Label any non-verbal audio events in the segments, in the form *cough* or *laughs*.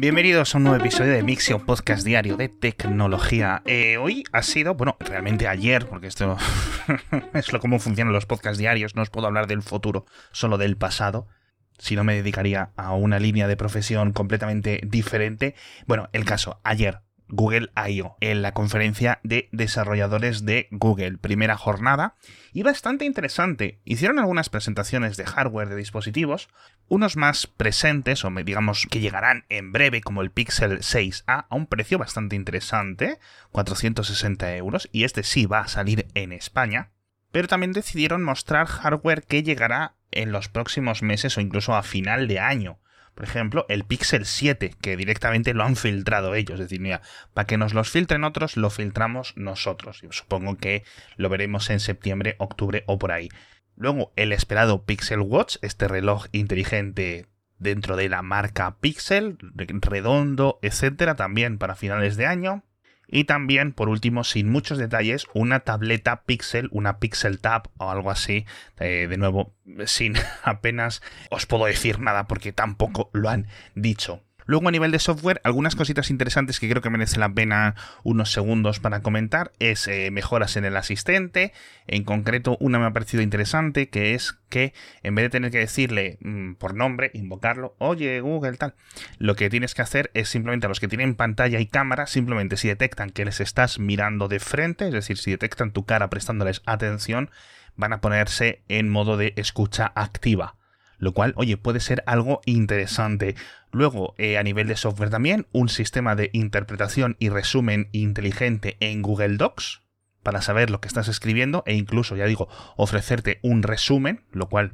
Bienvenidos a un nuevo episodio de Mixio, podcast diario de tecnología. Eh, hoy ha sido, bueno, realmente ayer, porque esto *laughs* es lo cómo funcionan los podcasts diarios, no os puedo hablar del futuro, solo del pasado. Si no me dedicaría a una línea de profesión completamente diferente. Bueno, el caso, ayer, Google I.O. en la conferencia de desarrolladores de Google. Primera jornada y bastante interesante. Hicieron algunas presentaciones de hardware de dispositivos, unos más presentes o digamos que llegarán en breve como el Pixel 6a a un precio bastante interesante, 460 euros, y este sí va a salir en España. Pero también decidieron mostrar hardware que llegará en los próximos meses o incluso a final de año por ejemplo, el Pixel 7, que directamente lo han filtrado ellos. Es decir, mira, para que nos los filtren otros, lo filtramos nosotros. Yo supongo que lo veremos en septiembre, octubre o por ahí. Luego, el esperado Pixel Watch, este reloj inteligente dentro de la marca Pixel, redondo, etcétera, también para finales de año. Y también, por último, sin muchos detalles, una tableta Pixel, una Pixel Tab o algo así. Eh, de nuevo, sin *laughs* apenas os puedo decir nada porque tampoco lo han dicho. Luego a nivel de software, algunas cositas interesantes que creo que merece la pena unos segundos para comentar es eh, mejoras en el asistente. En concreto, una me ha parecido interesante que es que en vez de tener que decirle mm, por nombre, invocarlo, oye Google tal, lo que tienes que hacer es simplemente a los que tienen pantalla y cámara, simplemente si detectan que les estás mirando de frente, es decir, si detectan tu cara prestándoles atención, van a ponerse en modo de escucha activa lo cual, oye, puede ser algo interesante. Luego, eh, a nivel de software también, un sistema de interpretación y resumen inteligente en Google Docs para saber lo que estás escribiendo e incluso, ya digo, ofrecerte un resumen, lo cual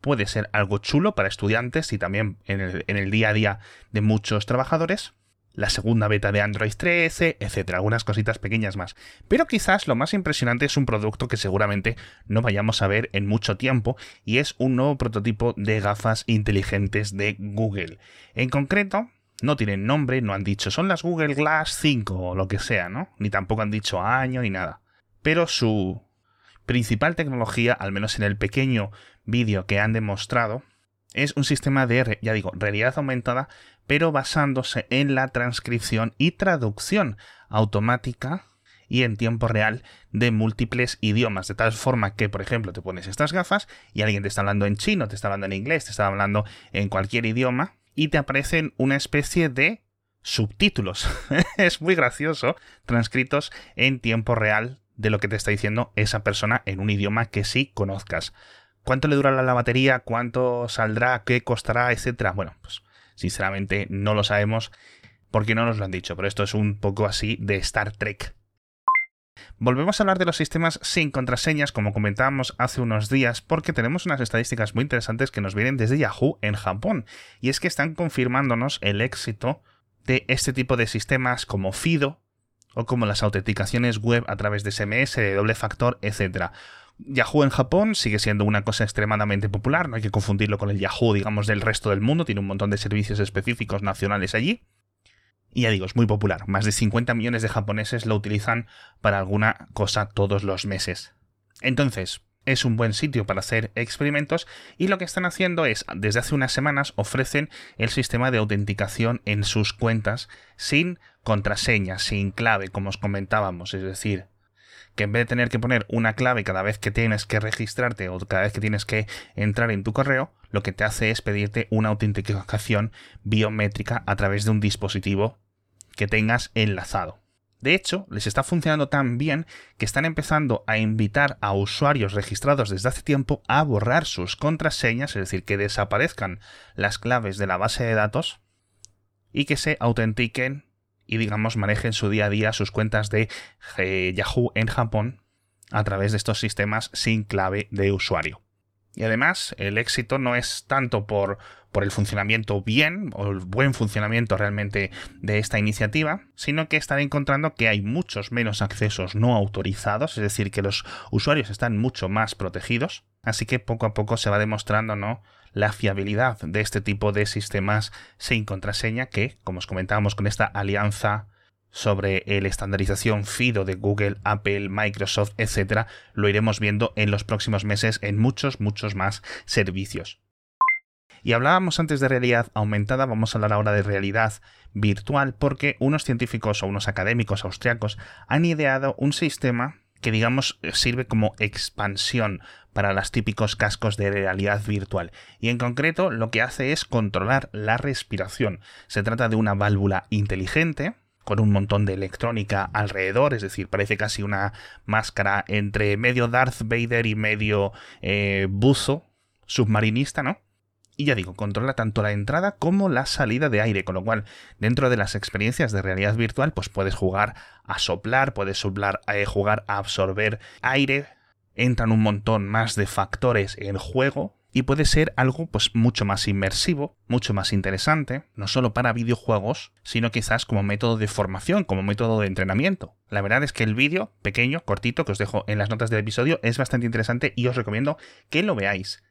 puede ser algo chulo para estudiantes y también en el, en el día a día de muchos trabajadores la segunda beta de Android 13, etcétera, algunas cositas pequeñas más. Pero quizás lo más impresionante es un producto que seguramente no vayamos a ver en mucho tiempo y es un nuevo prototipo de gafas inteligentes de Google. En concreto, no tienen nombre, no han dicho son las Google Glass 5 o lo que sea, ¿no? Ni tampoco han dicho año ni nada. Pero su principal tecnología, al menos en el pequeño vídeo que han demostrado, es un sistema de, ya digo, realidad aumentada, pero basándose en la transcripción y traducción automática y en tiempo real de múltiples idiomas, de tal forma que, por ejemplo, te pones estas gafas y alguien te está hablando en chino, te está hablando en inglés, te está hablando en cualquier idioma y te aparecen una especie de subtítulos. *laughs* es muy gracioso, transcritos en tiempo real de lo que te está diciendo esa persona en un idioma que sí conozcas cuánto le durará la batería, cuánto saldrá, qué costará, etcétera. Bueno, pues sinceramente no lo sabemos porque no nos lo han dicho, pero esto es un poco así de Star Trek. Volvemos a hablar de los sistemas sin contraseñas, como comentábamos hace unos días, porque tenemos unas estadísticas muy interesantes que nos vienen desde Yahoo en Japón, y es que están confirmándonos el éxito de este tipo de sistemas como FIDO o como las autenticaciones web a través de SMS, de doble factor, etcétera. Yahoo en Japón sigue siendo una cosa extremadamente popular, no hay que confundirlo con el Yahoo, digamos, del resto del mundo, tiene un montón de servicios específicos nacionales allí. Y ya digo, es muy popular, más de 50 millones de japoneses lo utilizan para alguna cosa todos los meses. Entonces, es un buen sitio para hacer experimentos y lo que están haciendo es, desde hace unas semanas, ofrecen el sistema de autenticación en sus cuentas sin contraseña, sin clave, como os comentábamos, es decir, que en vez de tener que poner una clave cada vez que tienes que registrarte o cada vez que tienes que entrar en tu correo, lo que te hace es pedirte una autenticación biométrica a través de un dispositivo que tengas enlazado. De hecho, les está funcionando tan bien que están empezando a invitar a usuarios registrados desde hace tiempo a borrar sus contraseñas, es decir, que desaparezcan las claves de la base de datos y que se autentiquen y digamos manejen su día a día sus cuentas de eh, Yahoo en Japón a través de estos sistemas sin clave de usuario. Y además, el éxito no es tanto por, por, el funcionamiento bien o el buen funcionamiento realmente de esta iniciativa, sino que están encontrando que hay muchos menos accesos no autorizados, es decir, que los usuarios están mucho más protegidos. Así que poco a poco se va demostrando, ¿no? La fiabilidad de este tipo de sistemas sin contraseña que, como os comentábamos con esta alianza sobre la estandarización FIDO de Google, Apple, Microsoft, etcétera, lo iremos viendo en los próximos meses en muchos, muchos más servicios. Y hablábamos antes de realidad aumentada, vamos a hablar ahora de realidad virtual, porque unos científicos o unos académicos austriacos han ideado un sistema que digamos sirve como expansión para los típicos cascos de realidad virtual. Y en concreto lo que hace es controlar la respiración. Se trata de una válvula inteligente con un montón de electrónica alrededor, es decir, parece casi una máscara entre medio Darth Vader y medio eh, buzo submarinista, ¿no? Y ya digo, controla tanto la entrada como la salida de aire, con lo cual dentro de las experiencias de realidad virtual pues puedes jugar a soplar, puedes soplar, eh, jugar a absorber aire, entran un montón más de factores en juego y puede ser algo pues mucho más inmersivo, mucho más interesante, no solo para videojuegos, sino quizás como método de formación, como método de entrenamiento. La verdad es que el vídeo pequeño, cortito, que os dejo en las notas del episodio, es bastante interesante y os recomiendo que lo veáis.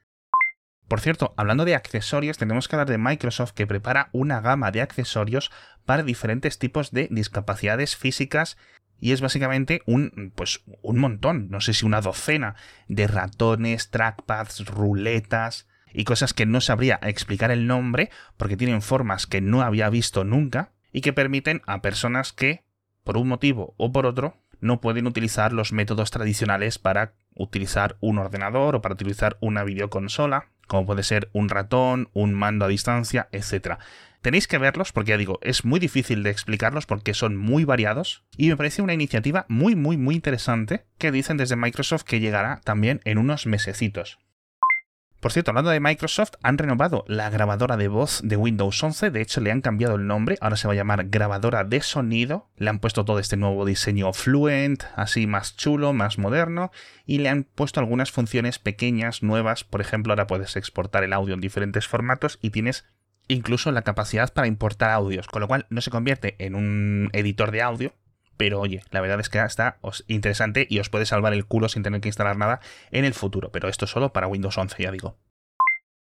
Por cierto, hablando de accesorios, tenemos que hablar de Microsoft que prepara una gama de accesorios para diferentes tipos de discapacidades físicas y es básicamente un pues un montón, no sé si una docena de ratones, trackpads, ruletas y cosas que no sabría explicar el nombre porque tienen formas que no había visto nunca y que permiten a personas que por un motivo o por otro no pueden utilizar los métodos tradicionales para utilizar un ordenador o para utilizar una videoconsola como puede ser un ratón, un mando a distancia, etc. Tenéis que verlos porque ya digo, es muy difícil de explicarlos porque son muy variados y me parece una iniciativa muy muy muy interesante que dicen desde Microsoft que llegará también en unos mesecitos. Por cierto, hablando de Microsoft, han renovado la grabadora de voz de Windows 11, de hecho le han cambiado el nombre, ahora se va a llamar grabadora de sonido, le han puesto todo este nuevo diseño Fluent, así más chulo, más moderno, y le han puesto algunas funciones pequeñas, nuevas, por ejemplo ahora puedes exportar el audio en diferentes formatos y tienes incluso la capacidad para importar audios, con lo cual no se convierte en un editor de audio, pero oye, la verdad es que está interesante y os puede salvar el culo sin tener que instalar nada en el futuro, pero esto solo para Windows 11, ya digo.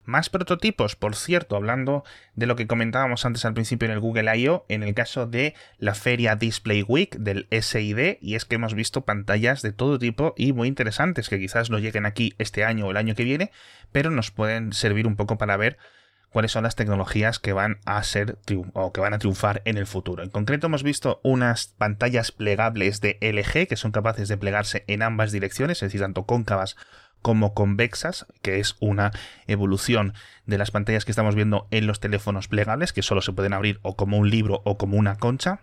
Más prototipos, por cierto, hablando de lo que comentábamos antes al principio en el Google I.O., en el caso de la feria Display Week del SID, y es que hemos visto pantallas de todo tipo y muy interesantes que quizás no lleguen aquí este año o el año que viene, pero nos pueden servir un poco para ver cuáles son las tecnologías que van a ser o que van a triunfar en el futuro. En concreto hemos visto unas pantallas plegables de LG que son capaces de plegarse en ambas direcciones, es decir, tanto cóncavas como convexas, que es una evolución de las pantallas que estamos viendo en los teléfonos plegables, que solo se pueden abrir o como un libro o como una concha,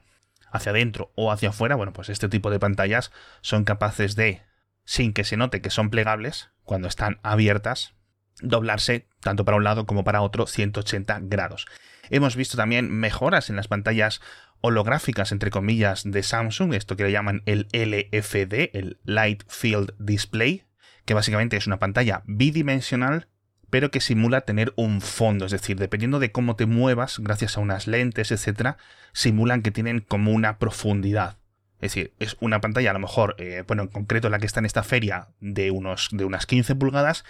hacia adentro o hacia afuera. Bueno, pues este tipo de pantallas son capaces de, sin que se note que son plegables, cuando están abiertas, doblarse tanto para un lado como para otro 180 grados. Hemos visto también mejoras en las pantallas holográficas, entre comillas, de Samsung, esto que le llaman el LFD, el Light Field Display, que básicamente es una pantalla bidimensional, pero que simula tener un fondo, es decir, dependiendo de cómo te muevas, gracias a unas lentes, etcétera, simulan que tienen como una profundidad. Es decir, es una pantalla, a lo mejor, eh, bueno, en concreto la que está en esta feria, de, unos, de unas 15 pulgadas,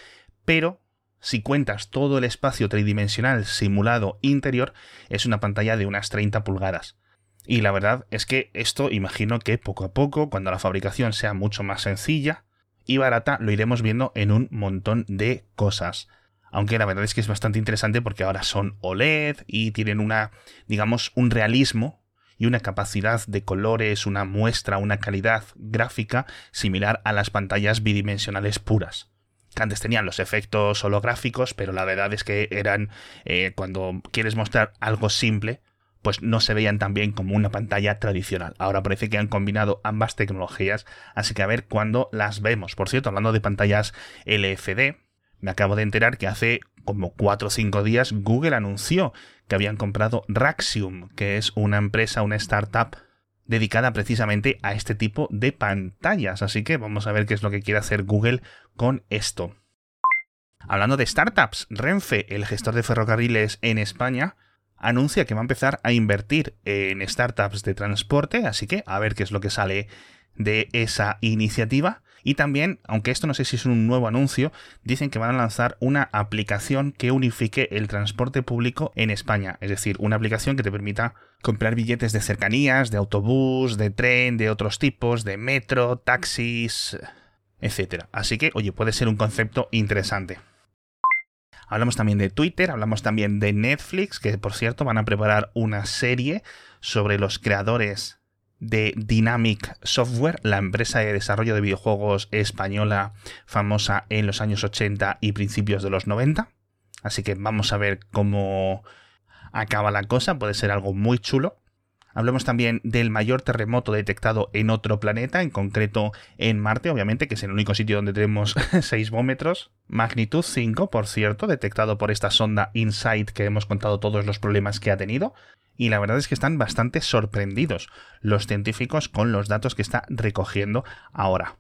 pero si cuentas todo el espacio tridimensional simulado interior, es una pantalla de unas 30 pulgadas. Y la verdad es que esto imagino que poco a poco, cuando la fabricación sea mucho más sencilla y barata, lo iremos viendo en un montón de cosas. Aunque la verdad es que es bastante interesante porque ahora son OLED y tienen una, digamos, un realismo y una capacidad de colores, una muestra, una calidad gráfica similar a las pantallas bidimensionales puras antes tenían los efectos holográficos, pero la verdad es que eran, eh, cuando quieres mostrar algo simple, pues no se veían tan bien como una pantalla tradicional. Ahora parece que han combinado ambas tecnologías, así que a ver cuándo las vemos. Por cierto, hablando de pantallas LFD, me acabo de enterar que hace como 4 o 5 días Google anunció que habían comprado Raxium, que es una empresa, una startup dedicada precisamente a este tipo de pantallas. Así que vamos a ver qué es lo que quiere hacer Google con esto. Hablando de startups, Renfe, el gestor de ferrocarriles en España, anuncia que va a empezar a invertir en startups de transporte, así que a ver qué es lo que sale de esa iniciativa. Y también, aunque esto no sé si es un nuevo anuncio, dicen que van a lanzar una aplicación que unifique el transporte público en España. Es decir, una aplicación que te permita comprar billetes de cercanías, de autobús, de tren, de otros tipos, de metro, taxis, etc. Así que, oye, puede ser un concepto interesante. Hablamos también de Twitter, hablamos también de Netflix, que por cierto van a preparar una serie sobre los creadores de Dynamic Software, la empresa de desarrollo de videojuegos española famosa en los años 80 y principios de los 90. Así que vamos a ver cómo acaba la cosa, puede ser algo muy chulo. Hablemos también del mayor terremoto detectado en otro planeta, en concreto en Marte, obviamente, que es el único sitio donde tenemos *laughs* seismómetros. Magnitud 5, por cierto, detectado por esta sonda InSight que hemos contado todos los problemas que ha tenido. Y la verdad es que están bastante sorprendidos los científicos con los datos que está recogiendo ahora.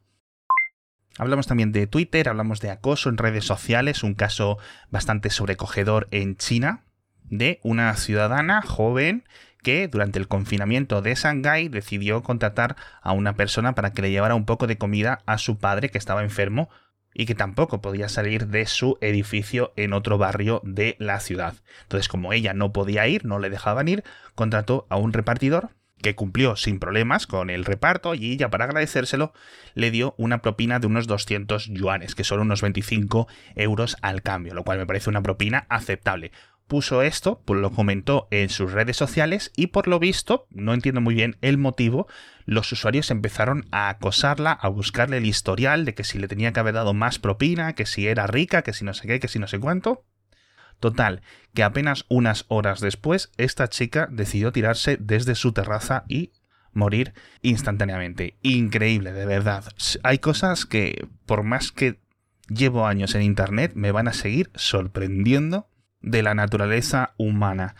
Hablamos también de Twitter, hablamos de acoso en redes sociales, un caso bastante sobrecogedor en China, de una ciudadana joven que durante el confinamiento de Shanghái decidió contratar a una persona para que le llevara un poco de comida a su padre que estaba enfermo y que tampoco podía salir de su edificio en otro barrio de la ciudad. Entonces, como ella no podía ir, no le dejaban ir, contrató a un repartidor que cumplió sin problemas con el reparto y ella para agradecérselo le dio una propina de unos 200 yuanes, que son unos 25 euros al cambio, lo cual me parece una propina aceptable puso esto, pues lo comentó en sus redes sociales y por lo visto, no entiendo muy bien el motivo, los usuarios empezaron a acosarla, a buscarle el historial de que si le tenía que haber dado más propina, que si era rica, que si no sé qué, que si no sé cuánto. Total, que apenas unas horas después, esta chica decidió tirarse desde su terraza y morir instantáneamente. Increíble, de verdad. Hay cosas que, por más que llevo años en Internet, me van a seguir sorprendiendo de la naturaleza humana.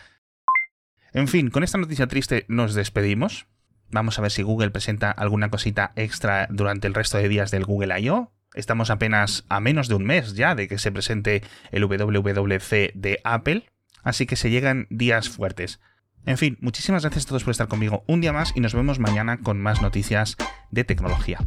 En fin, con esta noticia triste nos despedimos. Vamos a ver si Google presenta alguna cosita extra durante el resto de días del Google I.O. Estamos apenas a menos de un mes ya de que se presente el WWC de Apple, así que se llegan días fuertes. En fin, muchísimas gracias a todos por estar conmigo un día más y nos vemos mañana con más noticias de tecnología.